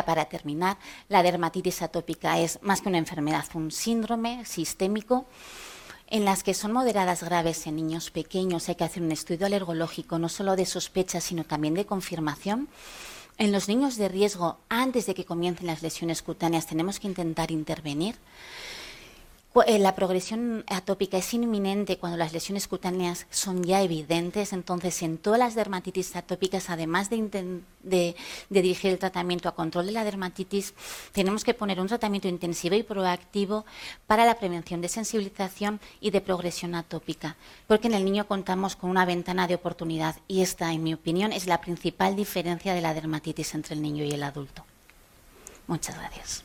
Para terminar, la dermatitis atópica es más que una enfermedad, un síndrome sistémico en las que son moderadas graves en niños pequeños. Hay que hacer un estudio alergológico, no solo de sospecha, sino también de confirmación. En los niños de riesgo, antes de que comiencen las lesiones cutáneas, tenemos que intentar intervenir. Eh, la progresión atópica es inminente cuando las lesiones cutáneas son ya evidentes, entonces en todas las dermatitis atópicas, además de, dirigir el tratamiento a control de la dermatitis, tenemos que poner un tratamiento intensivo y proactivo para la prevención de sensibilización y de progresión atópica, porque en el niño contamos con una ventana de oportunidad y esta, en mi opinión, es la principal diferencia de la dermatitis entre el niño y el adulto. Muchas gracias.